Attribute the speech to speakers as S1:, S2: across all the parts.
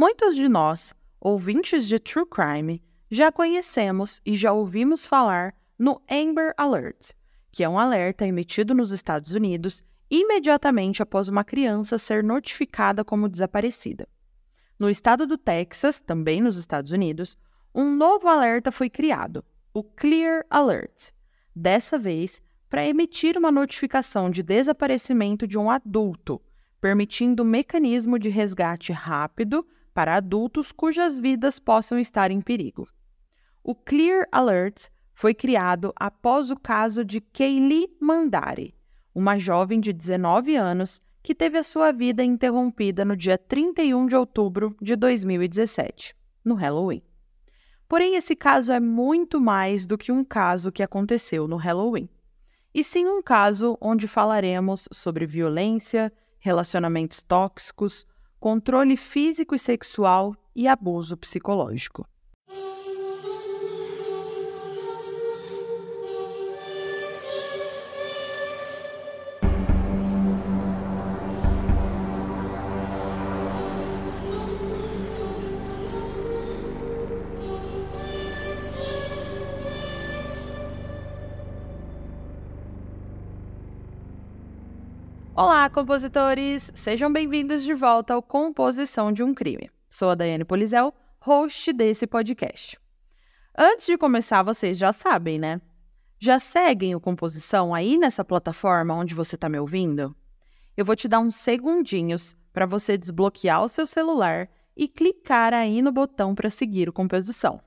S1: Muitos de nós, ouvintes de True Crime, já conhecemos e já ouvimos falar no Amber Alert, que é um alerta emitido nos Estados Unidos imediatamente após uma criança ser notificada como desaparecida. No estado do Texas, também nos Estados Unidos, um novo alerta foi criado, o Clear Alert. Dessa vez, para emitir uma notificação de desaparecimento de um adulto, permitindo um mecanismo de resgate rápido para adultos cujas vidas possam estar em perigo. O Clear Alert foi criado após o caso de Kaylee Mandari, uma jovem de 19 anos que teve a sua vida interrompida no dia 31 de outubro de 2017, no Halloween. Porém, esse caso é muito mais do que um caso que aconteceu no Halloween, e sim um caso onde falaremos sobre violência, relacionamentos tóxicos, controle físico e sexual e abuso psicológico. Olá, compositores! Sejam bem-vindos de volta ao Composição de um Crime. Sou a Daiane Polizel, host desse podcast. Antes de começar, vocês já sabem, né? Já seguem o Composição aí nessa plataforma onde você está me ouvindo? Eu vou te dar uns segundinhos para você desbloquear o seu celular e clicar aí no botão para seguir o Composição.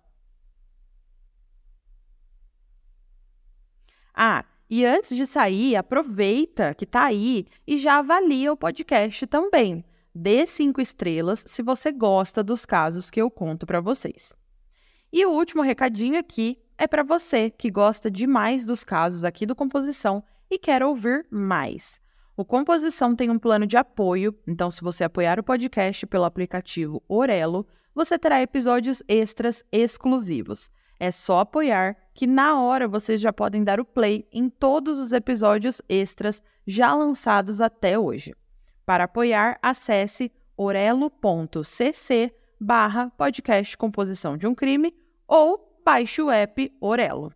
S1: Ah, e antes de sair, aproveita que está aí e já avalia o podcast também. Dê cinco estrelas se você gosta dos casos que eu conto para vocês. E o último recadinho aqui é para você que gosta demais dos casos aqui do Composição e quer ouvir mais. O Composição tem um plano de apoio, então se você apoiar o podcast pelo aplicativo Orelo, você terá episódios extras exclusivos. É só apoiar que na hora vocês já podem dar o play em todos os episódios extras já lançados até hoje. Para apoiar, acesse orelo.cc barra podcast composição de um crime ou baixe o app Orelo.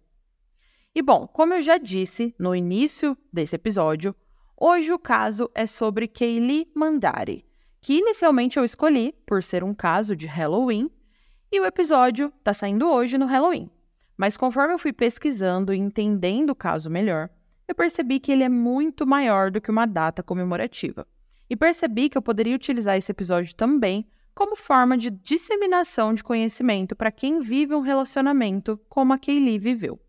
S1: E bom, como eu já disse no início desse episódio, hoje o caso é sobre Kaylee Mandari, que inicialmente eu escolhi por ser um caso de Halloween e o episódio está saindo hoje no Halloween. Mas conforme eu fui pesquisando e entendendo o caso melhor, eu percebi que ele é muito maior do que uma data comemorativa. E percebi que eu poderia utilizar esse episódio também como forma de disseminação de conhecimento para quem vive um relacionamento como a Kaylee viveu.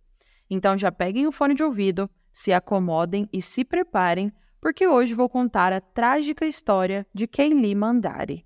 S1: Então já peguem o fone de ouvido, se acomodem e se preparem, porque hoje vou contar a trágica história de Kaylee Mandari.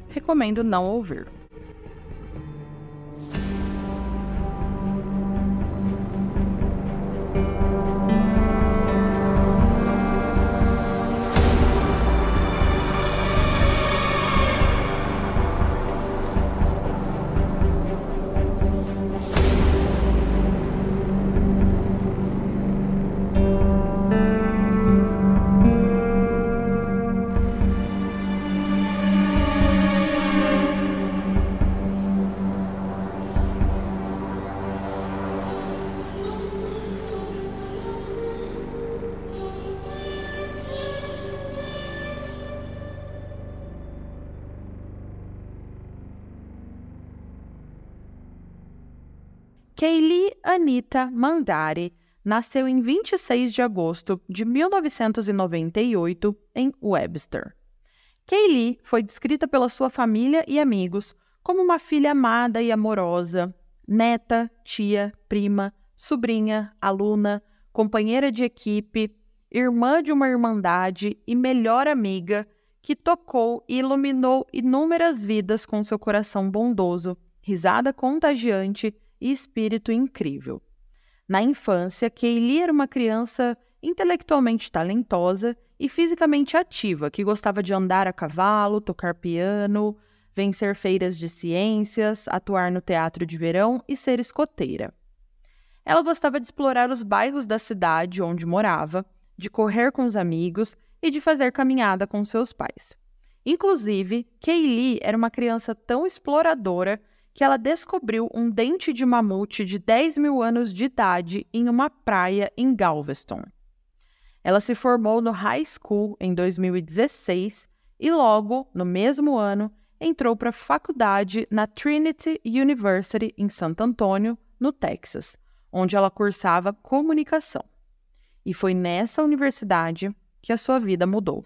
S1: recomendo não ouvir. Anita Mandari nasceu em 26 de agosto de 1998 em Webster. Kaylee foi descrita pela sua família e amigos como uma filha amada e amorosa, neta, tia, prima, sobrinha, aluna, companheira de equipe, irmã de uma irmandade e melhor amiga que tocou e iluminou inúmeras vidas com seu coração bondoso, risada contagiante e espírito incrível. Na infância, Kaylee era uma criança intelectualmente talentosa e fisicamente ativa, que gostava de andar a cavalo, tocar piano, vencer feiras de ciências, atuar no teatro de verão e ser escoteira. Ela gostava de explorar os bairros da cidade onde morava, de correr com os amigos e de fazer caminhada com seus pais. Inclusive, Kaylee era uma criança tão exploradora que ela descobriu um dente de mamute de 10 mil anos de idade em uma praia em Galveston. Ela se formou no high school em 2016 e logo, no mesmo ano, entrou para a faculdade na Trinity University em Santo Antônio, no Texas, onde ela cursava comunicação. E foi nessa universidade que a sua vida mudou.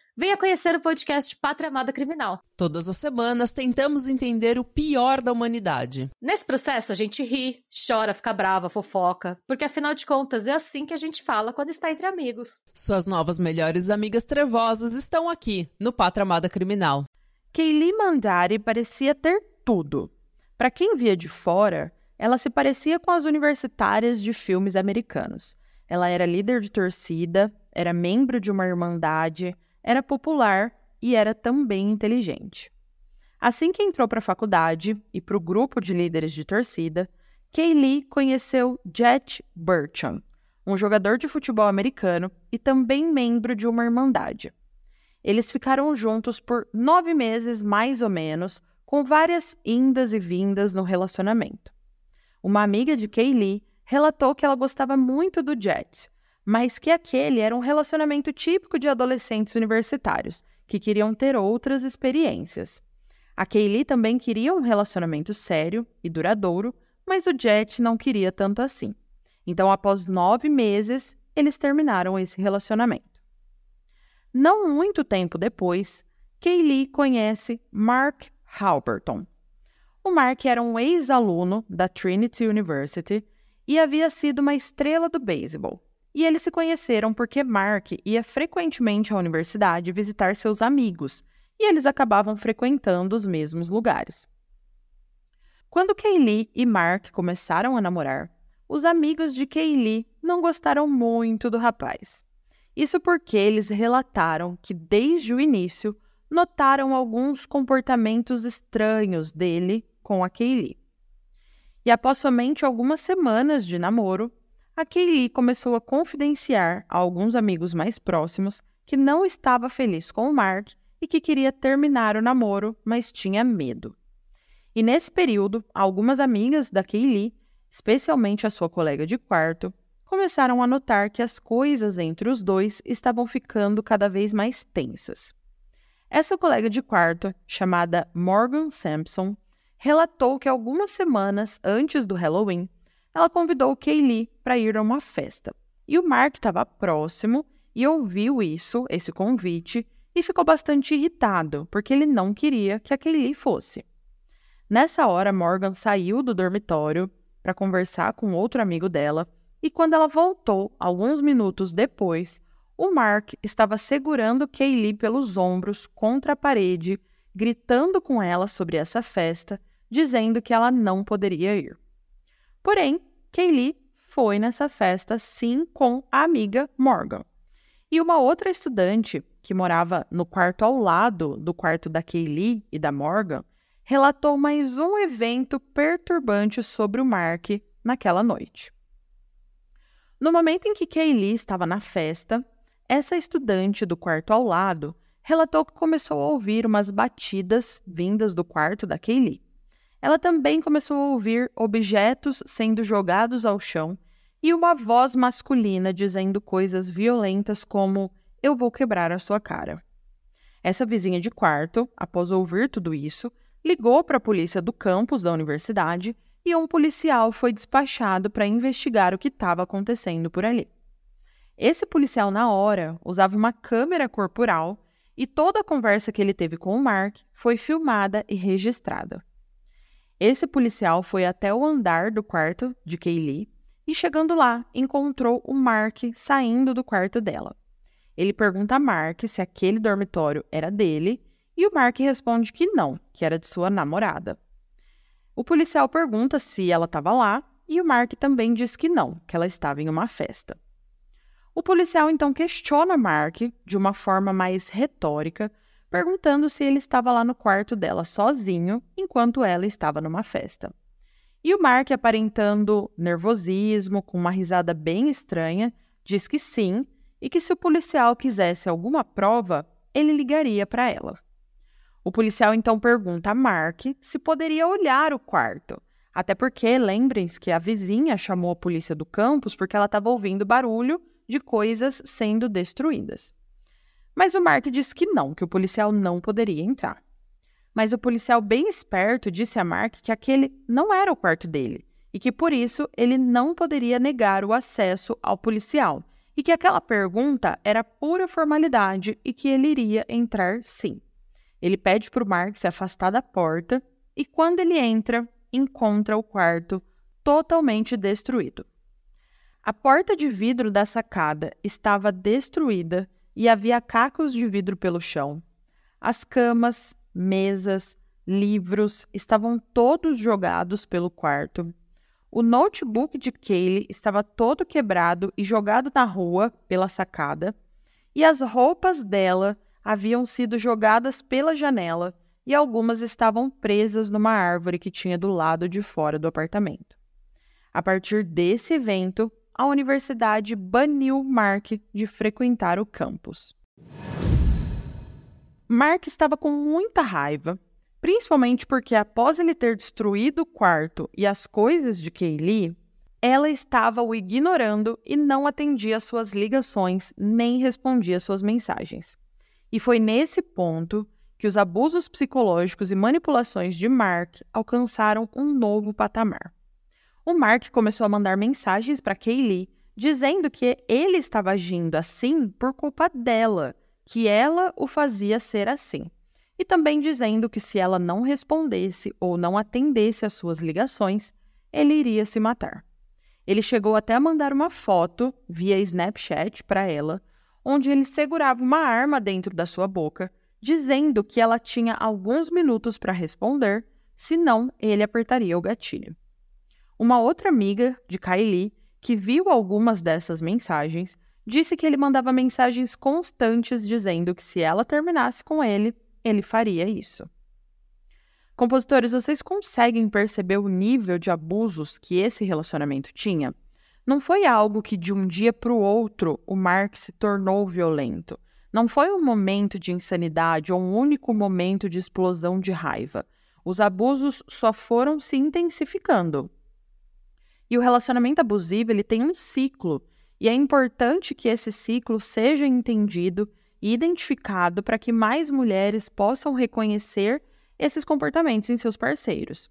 S2: venha conhecer o podcast Pátria Amada Criminal.
S3: Todas as semanas tentamos entender o pior da humanidade.
S2: Nesse processo a gente ri, chora, fica brava, fofoca, porque afinal de contas é assim que a gente fala quando está entre amigos.
S3: Suas novas melhores amigas trevosas estão aqui no Pátria Amada Criminal.
S1: Kaylee Mandari parecia ter tudo. Para quem via de fora, ela se parecia com as universitárias de filmes americanos. Ela era líder de torcida, era membro de uma irmandade, era popular e era também inteligente. Assim que entrou para a faculdade e para o grupo de líderes de torcida, Kaylee conheceu Jet Burcham, um jogador de futebol americano e também membro de uma irmandade. Eles ficaram juntos por nove meses, mais ou menos, com várias indas e vindas no relacionamento. Uma amiga de Kaylee relatou que ela gostava muito do Jet, mas que aquele era um relacionamento típico de adolescentes universitários, que queriam ter outras experiências. A Kaylee também queria um relacionamento sério e duradouro, mas o Jet não queria tanto assim. Então, após nove meses, eles terminaram esse relacionamento. Não muito tempo depois, Kaylee conhece Mark Halberton. O Mark era um ex-aluno da Trinity University e havia sido uma estrela do beisebol. E eles se conheceram porque Mark ia frequentemente à universidade visitar seus amigos, e eles acabavam frequentando os mesmos lugares. Quando Kaylee e Mark começaram a namorar, os amigos de Kaylee não gostaram muito do rapaz. Isso porque eles relataram que, desde o início, notaram alguns comportamentos estranhos dele com a Kaylee. E após somente algumas semanas de namoro, a Kaylee começou a confidenciar a alguns amigos mais próximos que não estava feliz com o Mark e que queria terminar o namoro, mas tinha medo. E nesse período, algumas amigas da Kaylee, especialmente a sua colega de quarto, começaram a notar que as coisas entre os dois estavam ficando cada vez mais tensas. Essa colega de quarto, chamada Morgan Sampson, relatou que algumas semanas antes do Halloween, ela convidou Kaylee para ir a uma festa. E o Mark estava próximo e ouviu isso, esse convite, e ficou bastante irritado, porque ele não queria que a Kaylee fosse. Nessa hora, Morgan saiu do dormitório para conversar com outro amigo dela e quando ela voltou, alguns minutos depois, o Mark estava segurando Kaylee pelos ombros contra a parede, gritando com ela sobre essa festa, dizendo que ela não poderia ir. Porém, Kaylee foi nessa festa sim com a amiga Morgan. E uma outra estudante, que morava no quarto ao lado do quarto da Kaylee e da Morgan, relatou mais um evento perturbante sobre o Mark naquela noite. No momento em que Kaylee estava na festa, essa estudante do quarto ao lado relatou que começou a ouvir umas batidas vindas do quarto da Kaylee. Ela também começou a ouvir objetos sendo jogados ao chão e uma voz masculina dizendo coisas violentas como: Eu vou quebrar a sua cara. Essa vizinha de quarto, após ouvir tudo isso, ligou para a polícia do campus da universidade e um policial foi despachado para investigar o que estava acontecendo por ali. Esse policial, na hora, usava uma câmera corporal e toda a conversa que ele teve com o Mark foi filmada e registrada. Esse policial foi até o andar do quarto de Kaylee e, chegando lá, encontrou o Mark saindo do quarto dela. Ele pergunta a Mark se aquele dormitório era dele e o Mark responde que não, que era de sua namorada. O policial pergunta se ela estava lá e o Mark também diz que não, que ela estava em uma festa. O policial então questiona Mark de uma forma mais retórica, perguntando se ele estava lá no quarto dela sozinho enquanto ela estava numa festa. E o Mark, aparentando nervosismo, com uma risada bem estranha, diz que sim e que se o policial quisesse alguma prova, ele ligaria para ela. O policial então pergunta a Mark se poderia olhar o quarto, até porque lembrem-se que a vizinha chamou a polícia do campus porque ela estava ouvindo barulho de coisas sendo destruídas. Mas o Mark disse que não, que o policial não poderia entrar. Mas o policial, bem esperto, disse a Mark que aquele não era o quarto dele e que por isso ele não poderia negar o acesso ao policial e que aquela pergunta era pura formalidade e que ele iria entrar sim. Ele pede para o Mark se afastar da porta e, quando ele entra, encontra o quarto totalmente destruído. A porta de vidro da sacada estava destruída e havia cacos de vidro pelo chão. As camas, mesas, livros estavam todos jogados pelo quarto. O notebook de Kaylee estava todo quebrado e jogado na rua pela sacada, e as roupas dela haviam sido jogadas pela janela e algumas estavam presas numa árvore que tinha do lado de fora do apartamento. A partir desse evento, a universidade baniu Mark de frequentar o campus. Mark estava com muita raiva, principalmente porque após ele ter destruído o quarto e as coisas de Kaylee, ela estava o ignorando e não atendia suas ligações nem respondia suas mensagens. E foi nesse ponto que os abusos psicológicos e manipulações de Mark alcançaram um novo patamar. O Mark começou a mandar mensagens para Kaylee dizendo que ele estava agindo assim por culpa dela, que ela o fazia ser assim. E também dizendo que se ela não respondesse ou não atendesse às suas ligações, ele iria se matar. Ele chegou até a mandar uma foto via Snapchat para ela, onde ele segurava uma arma dentro da sua boca, dizendo que ela tinha alguns minutos para responder, senão ele apertaria o gatilho. Uma outra amiga de Kylie, que viu algumas dessas mensagens, disse que ele mandava mensagens constantes dizendo que se ela terminasse com ele, ele faria isso. Compositores, vocês conseguem perceber o nível de abusos que esse relacionamento tinha? Não foi algo que de um dia para o outro o Mark se tornou violento. Não foi um momento de insanidade ou um único momento de explosão de raiva. Os abusos só foram se intensificando. E o relacionamento abusivo ele tem um ciclo, e é importante que esse ciclo seja entendido e identificado para que mais mulheres possam reconhecer esses comportamentos em seus parceiros.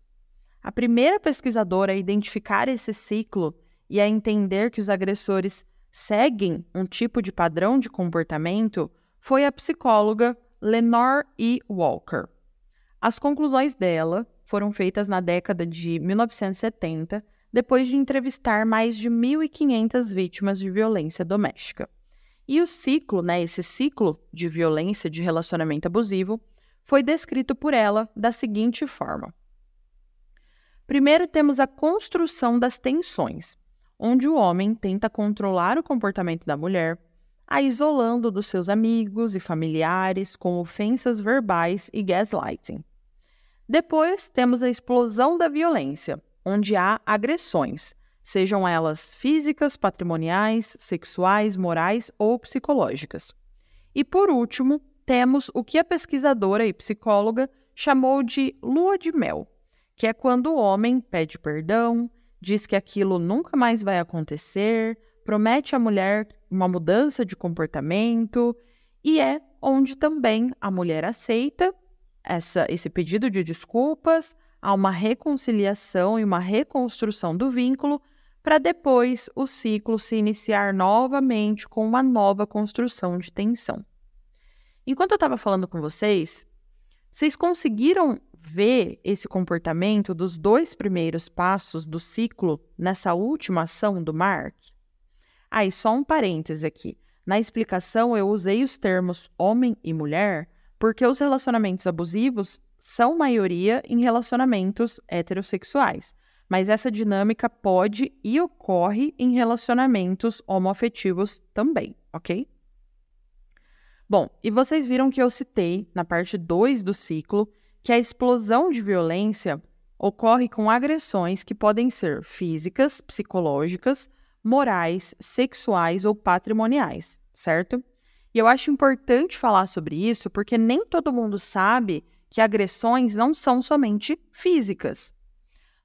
S1: A primeira pesquisadora a identificar esse ciclo e a entender que os agressores seguem um tipo de padrão de comportamento foi a psicóloga Lenore E. Walker. As conclusões dela foram feitas na década de 1970, depois de entrevistar mais de 1.500 vítimas de violência doméstica. E o ciclo, né, esse ciclo de violência de relacionamento abusivo, foi descrito por ela da seguinte forma: Primeiro temos a construção das tensões, onde o homem tenta controlar o comportamento da mulher, a isolando dos seus amigos e familiares com ofensas verbais e gaslighting. Depois temos a explosão da violência, onde há agressões, sejam elas físicas, patrimoniais, sexuais, morais ou psicológicas. E por último, temos o que a pesquisadora e psicóloga chamou de lua de mel, que é quando o homem pede perdão, diz que aquilo nunca mais vai acontecer, promete à mulher uma mudança de comportamento e é onde também a mulher aceita essa, esse pedido de desculpas, há uma reconciliação e uma reconstrução do vínculo para depois o ciclo se iniciar novamente com uma nova construção de tensão. Enquanto eu estava falando com vocês, vocês conseguiram ver esse comportamento dos dois primeiros passos do ciclo nessa última ação do Mark? Aí, ah, só um parêntese aqui. Na explicação, eu usei os termos homem e mulher porque os relacionamentos abusivos são maioria em relacionamentos heterossexuais, mas essa dinâmica pode e ocorre em relacionamentos homoafetivos também, ok? Bom, e vocês viram que eu citei na parte 2 do ciclo que a explosão de violência ocorre com agressões que podem ser físicas, psicológicas, morais, sexuais ou patrimoniais, certo? E eu acho importante falar sobre isso porque nem todo mundo sabe que agressões não são somente físicas.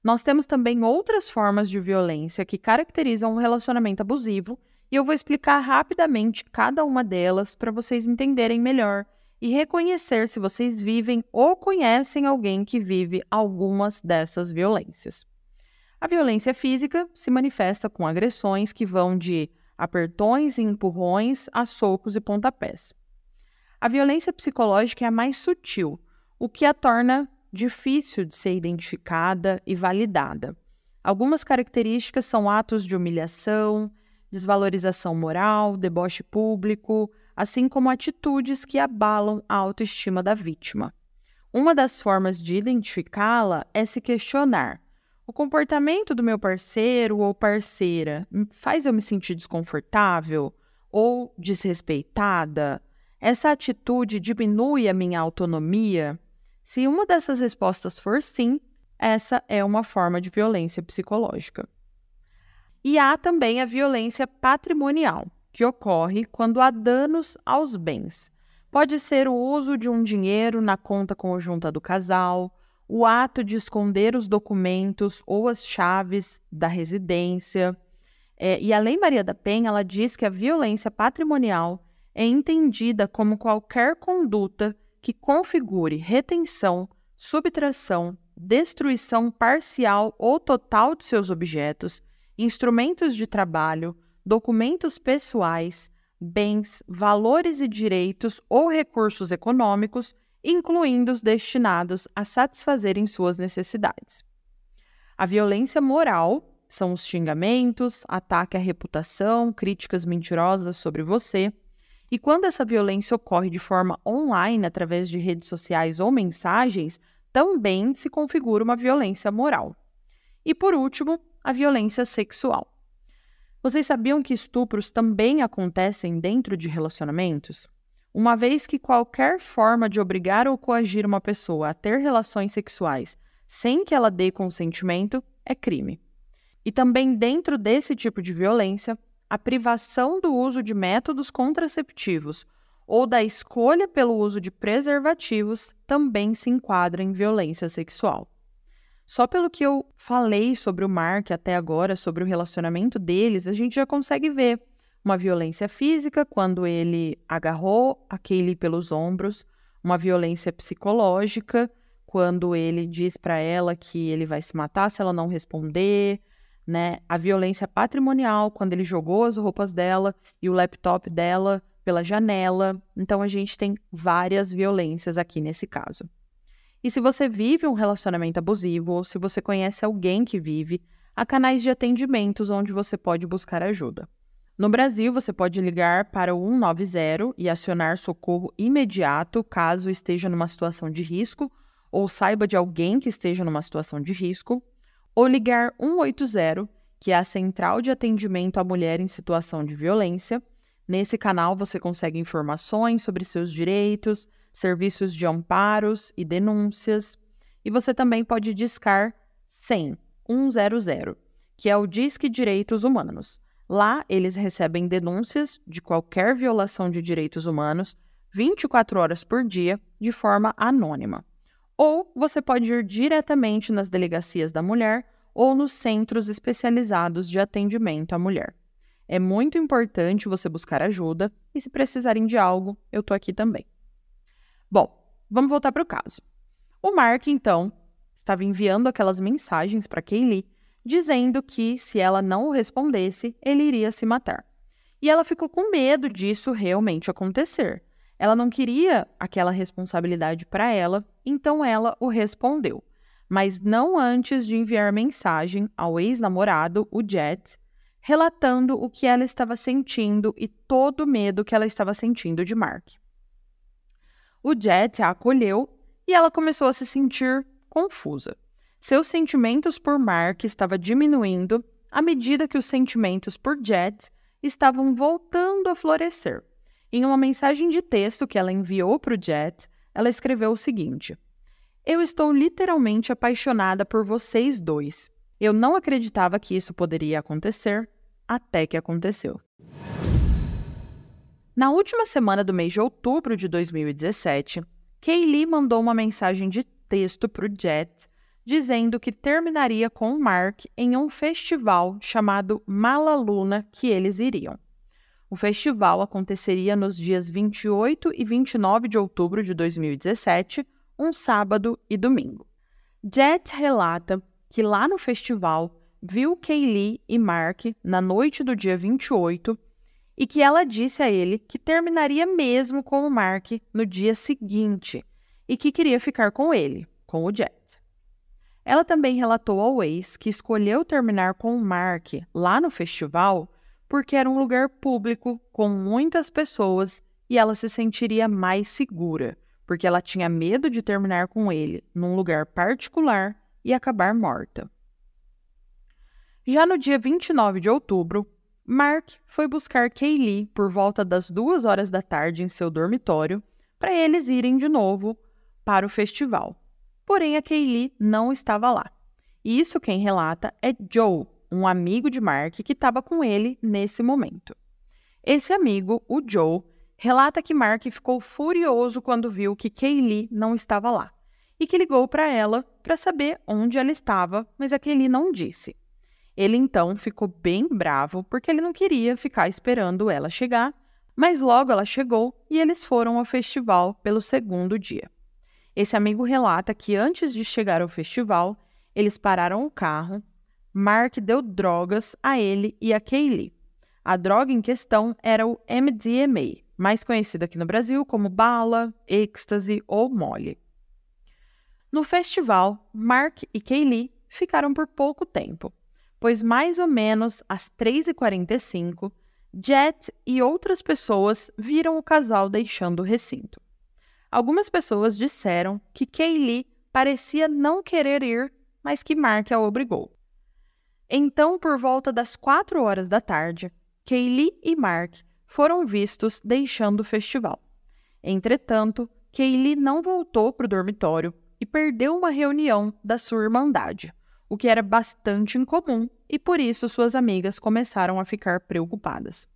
S1: Nós temos também outras formas de violência que caracterizam um relacionamento abusivo, e eu vou explicar rapidamente cada uma delas para vocês entenderem melhor e reconhecer se vocês vivem ou conhecem alguém que vive algumas dessas violências. A violência física se manifesta com agressões que vão de apertões e empurrões a socos e pontapés. A violência psicológica é a mais sutil, o que a torna difícil de ser identificada e validada. Algumas características são atos de humilhação, desvalorização moral, deboche público, assim como atitudes que abalam a autoestima da vítima. Uma das formas de identificá-la é se questionar: o comportamento do meu parceiro ou parceira faz eu me sentir desconfortável ou desrespeitada? Essa atitude diminui a minha autonomia? Se uma dessas respostas for sim, essa é uma forma de violência psicológica. E há também a violência patrimonial, que ocorre quando há danos aos bens. Pode ser o uso de um dinheiro na conta conjunta do casal, o ato de esconder os documentos ou as chaves da residência. É, e a Lei Maria da Penha ela diz que a violência patrimonial é entendida como qualquer conduta que configure retenção, subtração, destruição parcial ou total de seus objetos, instrumentos de trabalho, documentos pessoais, bens, valores e direitos ou recursos econômicos incluindo os destinados a satisfazerem suas necessidades. A violência moral são os xingamentos, ataque à reputação, críticas mentirosas sobre você. E quando essa violência ocorre de forma online, através de redes sociais ou mensagens, também se configura uma violência moral. E por último, a violência sexual. Vocês sabiam que estupros também acontecem dentro de relacionamentos? Uma vez que qualquer forma de obrigar ou coagir uma pessoa a ter relações sexuais sem que ela dê consentimento é crime. E também dentro desse tipo de violência, a privação do uso de métodos contraceptivos ou da escolha pelo uso de preservativos também se enquadra em violência sexual. Só pelo que eu falei sobre o Mark até agora, sobre o relacionamento deles, a gente já consegue ver uma violência física, quando ele agarrou a Kaylee pelos ombros, uma violência psicológica, quando ele diz para ela que ele vai se matar se ela não responder, né? A violência patrimonial, quando ele jogou as roupas dela e o laptop dela pela janela. Então a gente tem várias violências aqui nesse caso. E se você vive um relacionamento abusivo ou se você conhece alguém que vive, há canais de atendimentos onde você pode buscar ajuda. No Brasil, você pode ligar para o 190 e acionar socorro imediato caso esteja numa situação de risco ou saiba de alguém que esteja numa situação de risco, ou ligar 180, que é a central de atendimento à mulher em situação de violência. Nesse canal você consegue informações sobre seus direitos, serviços de amparos e denúncias, e você também pode discar 100 100, que é o Disque Direitos Humanos. Lá, eles recebem denúncias de qualquer violação de direitos humanos 24 horas por dia, de forma anônima. ou você pode ir diretamente nas delegacias da mulher ou nos centros especializados de atendimento à mulher. É muito importante você buscar ajuda e, se precisarem de algo, eu tô aqui também. Bom, vamos voltar para o caso. O Mark, então, estava enviando aquelas mensagens para Kaylee dizendo que, se ela não o respondesse, ele iria se matar. E ela ficou com medo disso realmente acontecer. Ela não queria aquela responsabilidade para ela, então ela o respondeu, mas não antes de enviar mensagem ao ex-namorado, o Jet, relatando o que ela estava sentindo e todo o medo que ela estava sentindo de Mark. O Jet a acolheu e ela começou a se sentir confusa. Seus sentimentos por Mark estavam diminuindo à medida que os sentimentos por Jet estavam voltando a florescer. Em uma mensagem de texto que ela enviou para o Jet, ela escreveu o seguinte: Eu estou literalmente apaixonada por vocês dois. Eu não acreditava que isso poderia acontecer, até que aconteceu. Na última semana do mês de outubro de 2017, Kaylee mandou uma mensagem de texto para o Jet dizendo que terminaria com o Mark em um festival chamado Malaluna que eles iriam. O festival aconteceria nos dias 28 e 29 de outubro de 2017, um sábado e domingo. Jet relata que lá no festival viu Kaylee e Mark na noite do dia 28 e que ela disse a ele que terminaria mesmo com o Mark no dia seguinte e que queria ficar com ele, com o Jet. Ela também relatou ao ex que escolheu terminar com o Mark lá no festival porque era um lugar público com muitas pessoas e ela se sentiria mais segura, porque ela tinha medo de terminar com ele num lugar particular e acabar morta. Já no dia 29 de outubro, Mark foi buscar Kaylee por volta das duas horas da tarde em seu dormitório para eles irem de novo para o festival. Porém, a Kaylee não estava lá. E isso quem relata é Joe, um amigo de Mark que estava com ele nesse momento. Esse amigo, o Joe, relata que Mark ficou furioso quando viu que Kaylee não estava lá e que ligou para ela para saber onde ela estava, mas a Kaylee não disse. Ele então ficou bem bravo porque ele não queria ficar esperando ela chegar, mas logo ela chegou e eles foram ao festival pelo segundo dia. Esse amigo relata que antes de chegar ao festival, eles pararam o carro, Mark deu drogas a ele e a Kaylee. A droga em questão era o MDMA, mais conhecido aqui no Brasil como bala, êxtase ou mole. No festival, Mark e Kaylee ficaram por pouco tempo pois mais ou menos às 3h45, Jet e outras pessoas viram o casal deixando o recinto. Algumas pessoas disseram que Kaylee parecia não querer ir, mas que Mark a obrigou. Então, por volta das 4 horas da tarde, Kaylee e Mark foram vistos deixando o festival. Entretanto, Kaylee não voltou para o dormitório e perdeu uma reunião da sua irmandade o que era bastante incomum, e por isso suas amigas começaram a ficar preocupadas.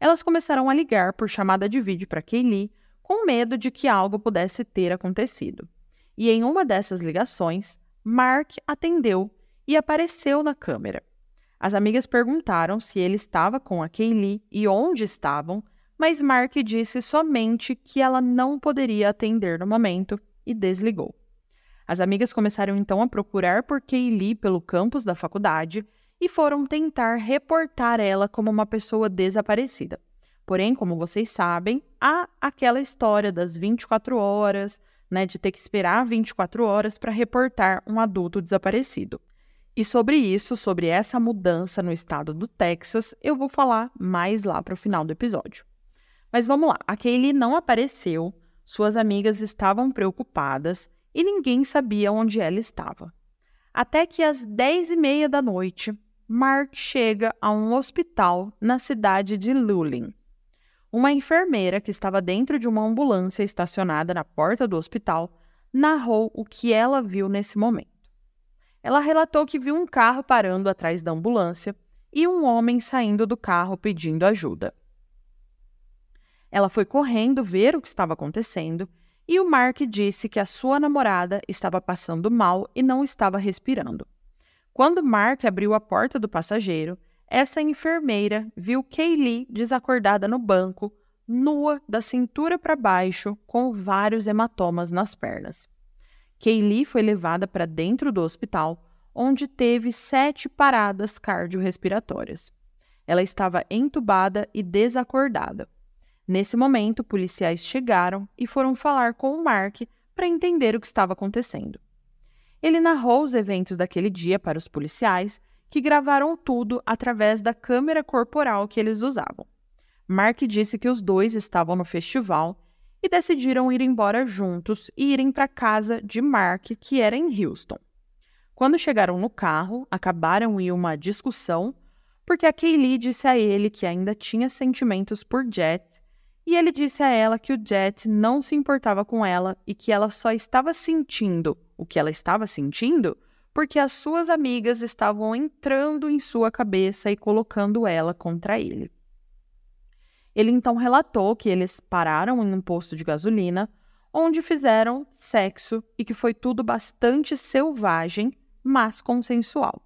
S1: Elas começaram a ligar por chamada de vídeo para Kaylee, com medo de que algo pudesse ter acontecido. E em uma dessas ligações, Mark atendeu e apareceu na câmera. As amigas perguntaram se ele estava com a Kaylee e onde estavam, mas Mark disse somente que ela não poderia atender no momento e desligou. As amigas começaram então a procurar por Kaylee pelo campus da faculdade e foram tentar reportar ela como uma pessoa desaparecida. Porém, como vocês sabem, há aquela história das 24 horas, né, de ter que esperar 24 horas para reportar um adulto desaparecido. E sobre isso, sobre essa mudança no estado do Texas, eu vou falar mais lá para o final do episódio. Mas vamos lá, a Kaylee não apareceu, suas amigas estavam preocupadas e ninguém sabia onde ela estava. Até que às dez e meia da noite, Mark chega a um hospital na cidade de Lulin. Uma enfermeira que estava dentro de uma ambulância estacionada na porta do hospital narrou o que ela viu nesse momento. Ela relatou que viu um carro parando atrás da ambulância e um homem saindo do carro pedindo ajuda. Ela foi correndo ver o que estava acontecendo e o Mark disse que a sua namorada estava passando mal e não estava respirando. Quando Mark abriu a porta do passageiro, essa enfermeira viu Kaylee desacordada no banco, nua da cintura para baixo, com vários hematomas nas pernas. Kaylee foi levada para dentro do hospital, onde teve sete paradas cardiorrespiratórias. Ela estava entubada e desacordada. Nesse momento, policiais chegaram e foram falar com o Mark para entender o que estava acontecendo. Ele narrou os eventos daquele dia para os policiais, que gravaram tudo através da câmera corporal que eles usavam. Mark disse que os dois estavam no festival e decidiram ir embora juntos e irem para casa de Mark, que era em Houston. Quando chegaram no carro, acabaram em uma discussão, porque a Kaylee disse a ele que ainda tinha sentimentos por Jet e ele disse a ela que o Jet não se importava com ela e que ela só estava sentindo o que ela estava sentindo porque as suas amigas estavam entrando em sua cabeça e colocando ela contra ele. Ele então relatou que eles pararam em um posto de gasolina, onde fizeram sexo e que foi tudo bastante selvagem, mas consensual.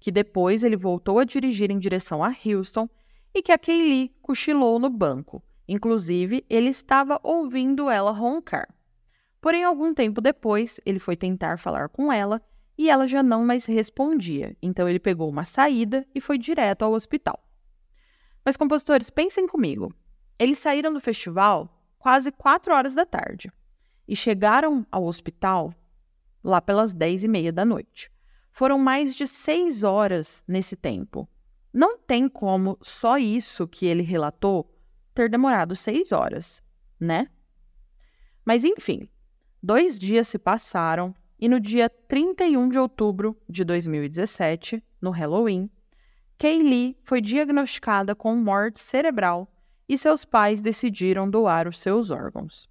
S1: Que depois ele voltou a dirigir em direção a Houston e que a Kaylee cochilou no banco Inclusive, ele estava ouvindo ela roncar. Porém, algum tempo depois, ele foi tentar falar com ela e ela já não mais respondia. Então, ele pegou uma saída e foi direto ao hospital. Mas, compositores, pensem comigo. Eles saíram do festival quase 4 horas da tarde e chegaram ao hospital lá pelas 10 e meia da noite. Foram mais de seis horas nesse tempo. Não tem como só isso que ele relatou ter demorado seis horas, né? Mas enfim, dois dias se passaram e no dia 31 de outubro de 2017, no Halloween, Kaylee foi diagnosticada com morte cerebral e seus pais decidiram doar os seus órgãos.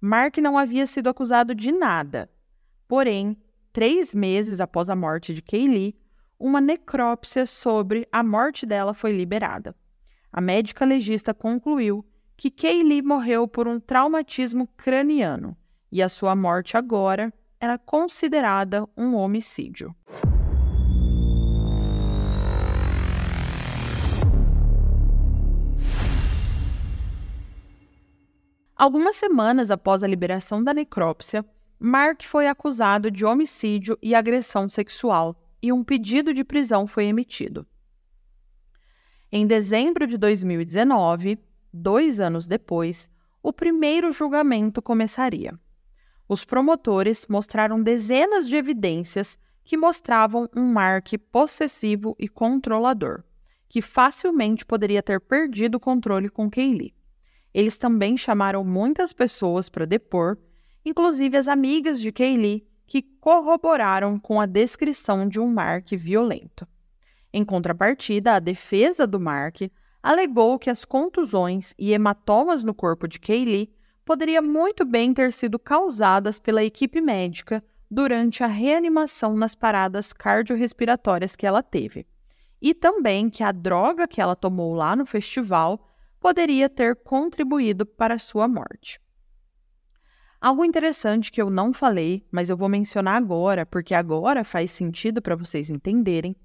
S1: Mark não havia sido acusado de nada, porém, três meses após a morte de Kaylee, uma necrópsia sobre a morte dela foi liberada a médica legista concluiu que Kaylee morreu por um traumatismo craniano e a sua morte agora era considerada um homicídio. Algumas semanas após a liberação da necrópsia, Mark foi acusado de homicídio e agressão sexual e um pedido de prisão foi emitido. Em dezembro de 2019, dois anos depois, o primeiro julgamento começaria. Os promotores mostraram dezenas de evidências que mostravam um Mark possessivo e controlador, que facilmente poderia ter perdido o controle com Kaylee. Eles também chamaram muitas pessoas para depor, inclusive as amigas de Kaylee, que corroboraram com a descrição de um Mark violento. Em contrapartida, a defesa do Mark alegou que as contusões e hematomas no corpo de Kaylee poderiam muito bem ter sido causadas pela equipe médica durante a reanimação nas paradas cardiorrespiratórias que ela teve. E também que a droga que ela tomou lá no festival poderia ter contribuído para sua morte. Algo interessante que eu não falei, mas eu vou mencionar agora, porque agora faz sentido para vocês entenderem,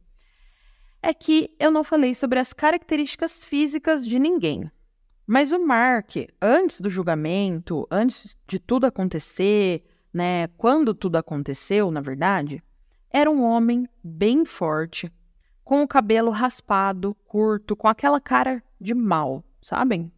S1: é que eu não falei sobre as características físicas de ninguém. Mas o Mark, antes do julgamento, antes de tudo acontecer, né, quando tudo aconteceu, na verdade, era um homem bem forte, com o cabelo raspado, curto, com aquela cara de mal, sabem?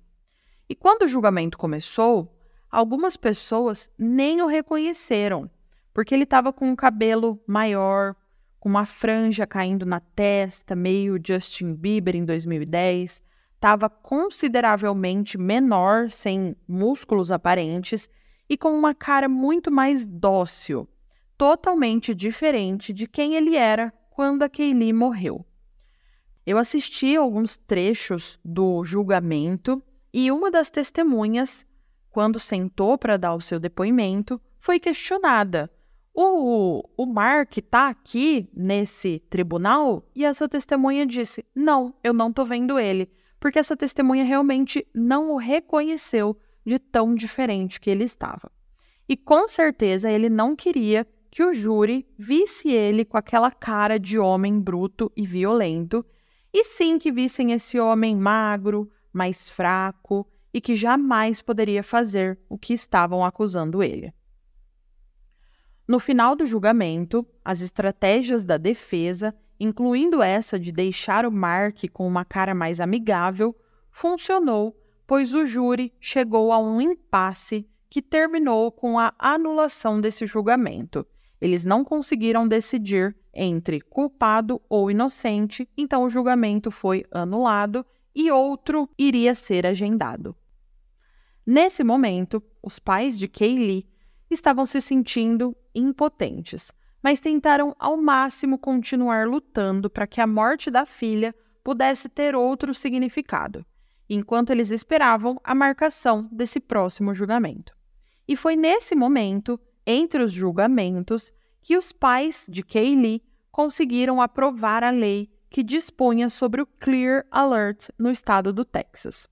S1: E quando o julgamento começou, algumas pessoas nem o reconheceram, porque ele estava com um cabelo maior, com uma franja caindo na testa, meio Justin Bieber em 2010, estava consideravelmente menor, sem músculos aparentes e com uma cara muito mais dócil, totalmente diferente de quem ele era quando a Kaylee morreu. Eu assisti alguns trechos do julgamento e uma das testemunhas, quando sentou para dar o seu depoimento, foi questionada o, o Mark está aqui nesse tribunal? E essa testemunha disse: Não, eu não estou vendo ele. Porque essa testemunha realmente não o reconheceu de tão diferente que ele estava. E com certeza ele não queria que o júri visse ele com aquela cara de homem bruto e violento, e sim que vissem esse homem magro, mais fraco e que jamais poderia fazer o que estavam acusando ele. No final do julgamento, as estratégias da defesa, incluindo essa de deixar o Mark com uma cara mais amigável, funcionou, pois o júri chegou a um impasse que terminou com a anulação desse julgamento. Eles não conseguiram decidir entre culpado ou inocente, então o julgamento foi anulado e outro iria ser agendado. Nesse momento, os pais de Kaylee estavam se sentindo impotentes, mas tentaram ao máximo continuar lutando para que a morte da filha pudesse ter outro significado, enquanto eles esperavam a marcação desse próximo julgamento. E foi nesse momento, entre os julgamentos, que os pais de Kaylee conseguiram aprovar a lei que dispunha sobre o Clear Alert no estado do Texas.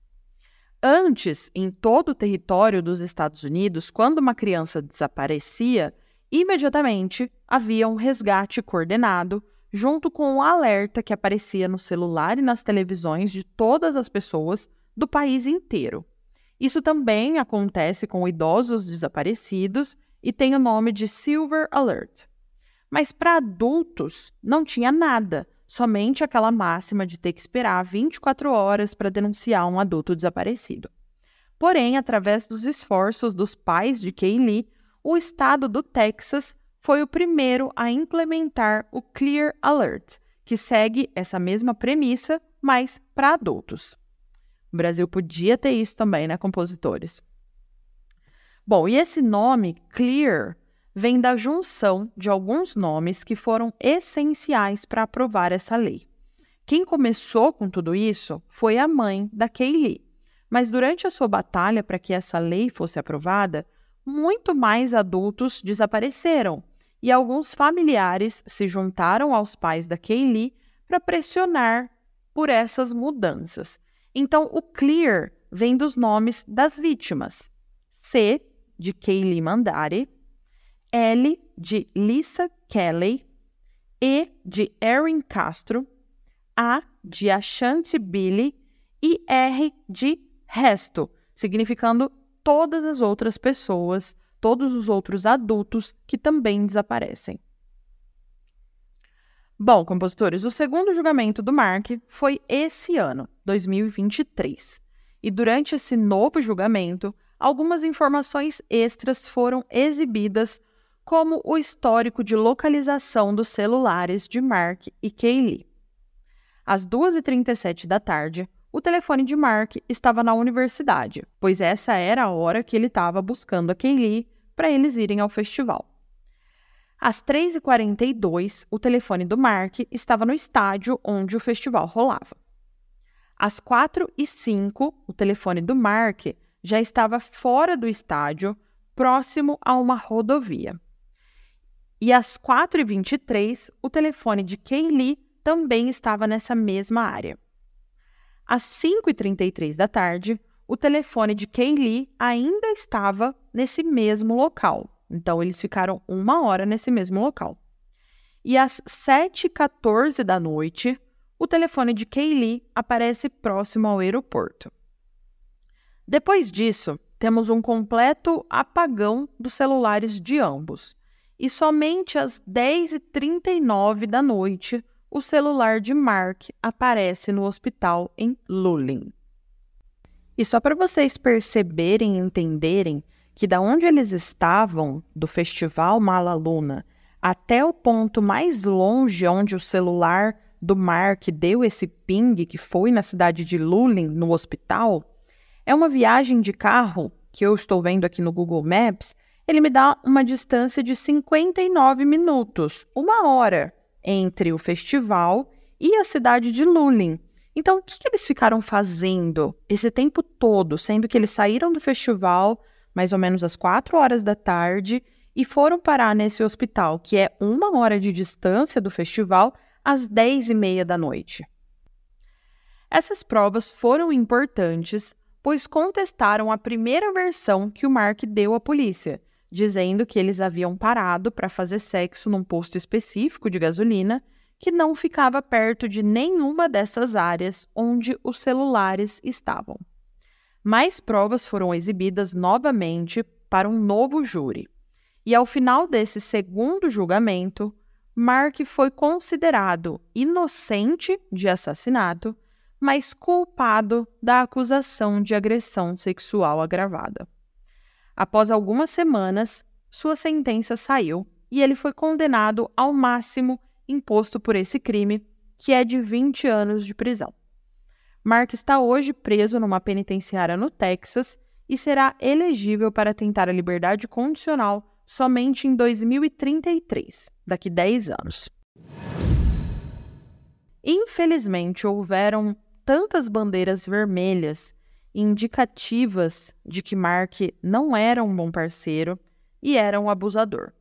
S1: Antes, em todo o território dos Estados Unidos, quando uma criança desaparecia, imediatamente havia um resgate coordenado, junto com um alerta que aparecia no celular e nas televisões de todas as pessoas do país inteiro. Isso também acontece com idosos desaparecidos e tem o nome de Silver Alert. Mas para adultos não tinha nada, somente aquela máxima de ter que esperar 24 horas para denunciar um adulto desaparecido. Porém, através dos esforços dos pais de Kaylee, o estado do Texas foi o primeiro a implementar o Clear Alert, que segue essa mesma premissa, mas para adultos. O Brasil podia ter isso também, né, compositores? Bom, e esse nome, Clear, vem da junção de alguns nomes que foram essenciais para aprovar essa lei. Quem começou com tudo isso foi a mãe da Kaylee, mas durante a sua batalha para que essa lei fosse aprovada, muito mais adultos desapareceram e alguns familiares se juntaram aos pais da Kaylee para pressionar por essas mudanças. Então, o clear vem dos nomes das vítimas. C, de Kaylee Mandari, L de Lisa Kelly, E de Erin Castro, A de Ashanti Billy e R de resto, significando todas as outras pessoas, todos os outros adultos que também desaparecem. Bom, compositores, o segundo julgamento do Mark foi esse ano, 2023. E durante esse novo julgamento, algumas informações extras foram exibidas como o histórico de localização dos celulares de Mark e Kaylee. Às 2h37 da tarde, o telefone de Mark estava na universidade, pois essa era a hora que ele estava buscando a Kaylee para eles irem ao festival. Às 3h42, o telefone do Mark estava no estádio onde o festival rolava. Às 4h05, o telefone do Mark já estava fora do estádio, próximo a uma rodovia. E às 4h23, o telefone de Kaylee também estava nessa mesma área. Às 5h33 da tarde, o telefone de Kaylee ainda estava nesse mesmo local. Então, eles ficaram uma hora nesse mesmo local. E às 7h14 da noite, o telefone de Kaylee aparece próximo ao aeroporto. Depois disso, temos um completo apagão dos celulares de ambos e somente às 10h39 da noite o celular de Mark aparece no hospital em Lulin. E só para vocês perceberem e entenderem que da onde eles estavam, do festival Mala Luna, até o ponto mais longe onde o celular do Mark deu esse ping, que foi na cidade de Lulin, no hospital, é uma viagem de carro que eu estou vendo aqui no Google Maps ele me dá uma distância de 59 minutos, uma hora, entre o festival e a cidade de Lulin. Então, o que, que eles ficaram fazendo esse tempo todo, sendo que eles saíram do festival mais ou menos às 4 horas da tarde e foram parar nesse hospital, que é uma hora de distância do festival, às 10 e meia da noite. Essas provas foram importantes pois contestaram a primeira versão que o Mark deu à polícia, dizendo que eles haviam parado para fazer sexo num posto específico de gasolina que não ficava perto de nenhuma dessas áreas onde os celulares estavam. Mais provas foram exibidas novamente para um novo júri. E ao final desse segundo julgamento, Mark foi considerado inocente de assassinato, mas culpado da acusação de agressão sexual agravada. Após algumas semanas, sua sentença saiu e ele foi condenado ao máximo imposto por esse crime, que é de 20 anos de prisão. Mark está hoje preso numa penitenciária no Texas e será elegível para tentar a liberdade condicional somente em 2033, daqui 10 anos. Infelizmente, houveram tantas bandeiras vermelhas indicativas de que Mark não era um bom parceiro e era um abusador.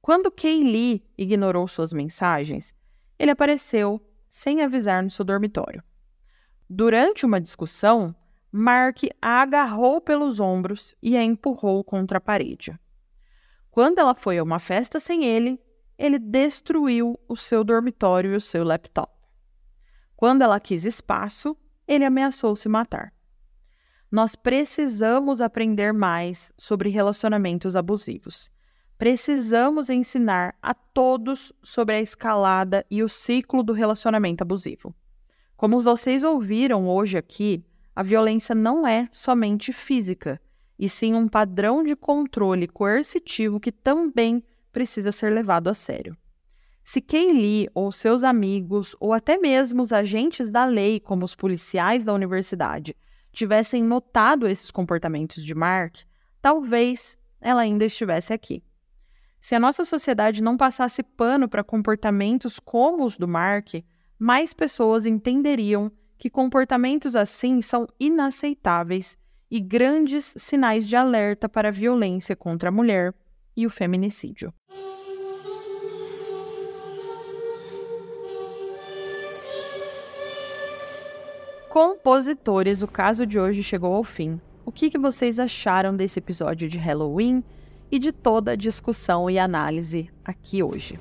S1: Quando Kaylee ignorou suas mensagens, ele apareceu sem avisar no seu dormitório. Durante uma discussão, Mark a agarrou pelos ombros e a empurrou contra a parede. Quando ela foi a uma festa sem ele, ele destruiu o seu dormitório e o seu laptop. Quando ela quis espaço, ele ameaçou se matar. Nós precisamos aprender mais sobre relacionamentos abusivos precisamos ensinar a todos sobre a escalada e o ciclo do relacionamento abusivo. Como vocês ouviram hoje aqui, a violência não é somente física, e sim um padrão de controle coercitivo que também precisa ser levado a sério. Se Kaylee ou seus amigos, ou até mesmo os agentes da lei, como os policiais da universidade, tivessem notado esses comportamentos de Mark, talvez ela ainda estivesse aqui. Se a nossa sociedade não passasse pano para comportamentos como os do Mark, mais pessoas entenderiam que comportamentos assim são inaceitáveis e grandes sinais de alerta para a violência contra a mulher e o feminicídio. Compositores, o caso de hoje chegou ao fim. O que, que vocês acharam desse episódio de Halloween e de toda a discussão e análise aqui hoje.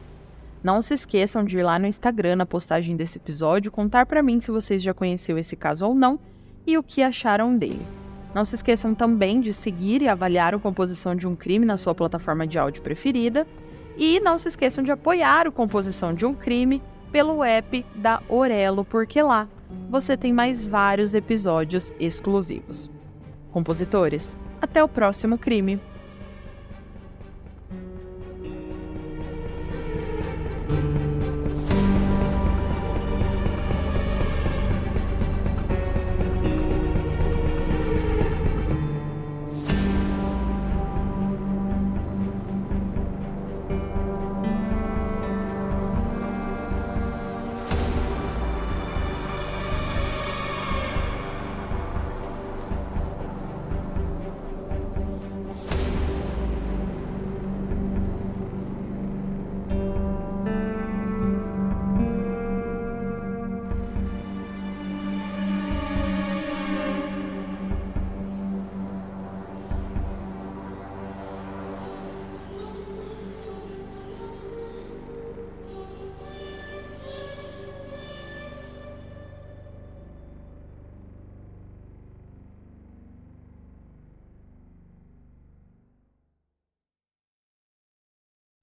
S1: Não se esqueçam de ir lá no Instagram na postagem desse episódio contar para mim se vocês já conheceram esse caso ou não e o que acharam dele. Não se esqueçam também de seguir e avaliar o Composição de um Crime na sua plataforma de áudio preferida. E não se esqueçam de apoiar o Composição de um Crime pelo app da Orelo, porque lá você tem mais vários episódios exclusivos. Compositores, até o próximo crime!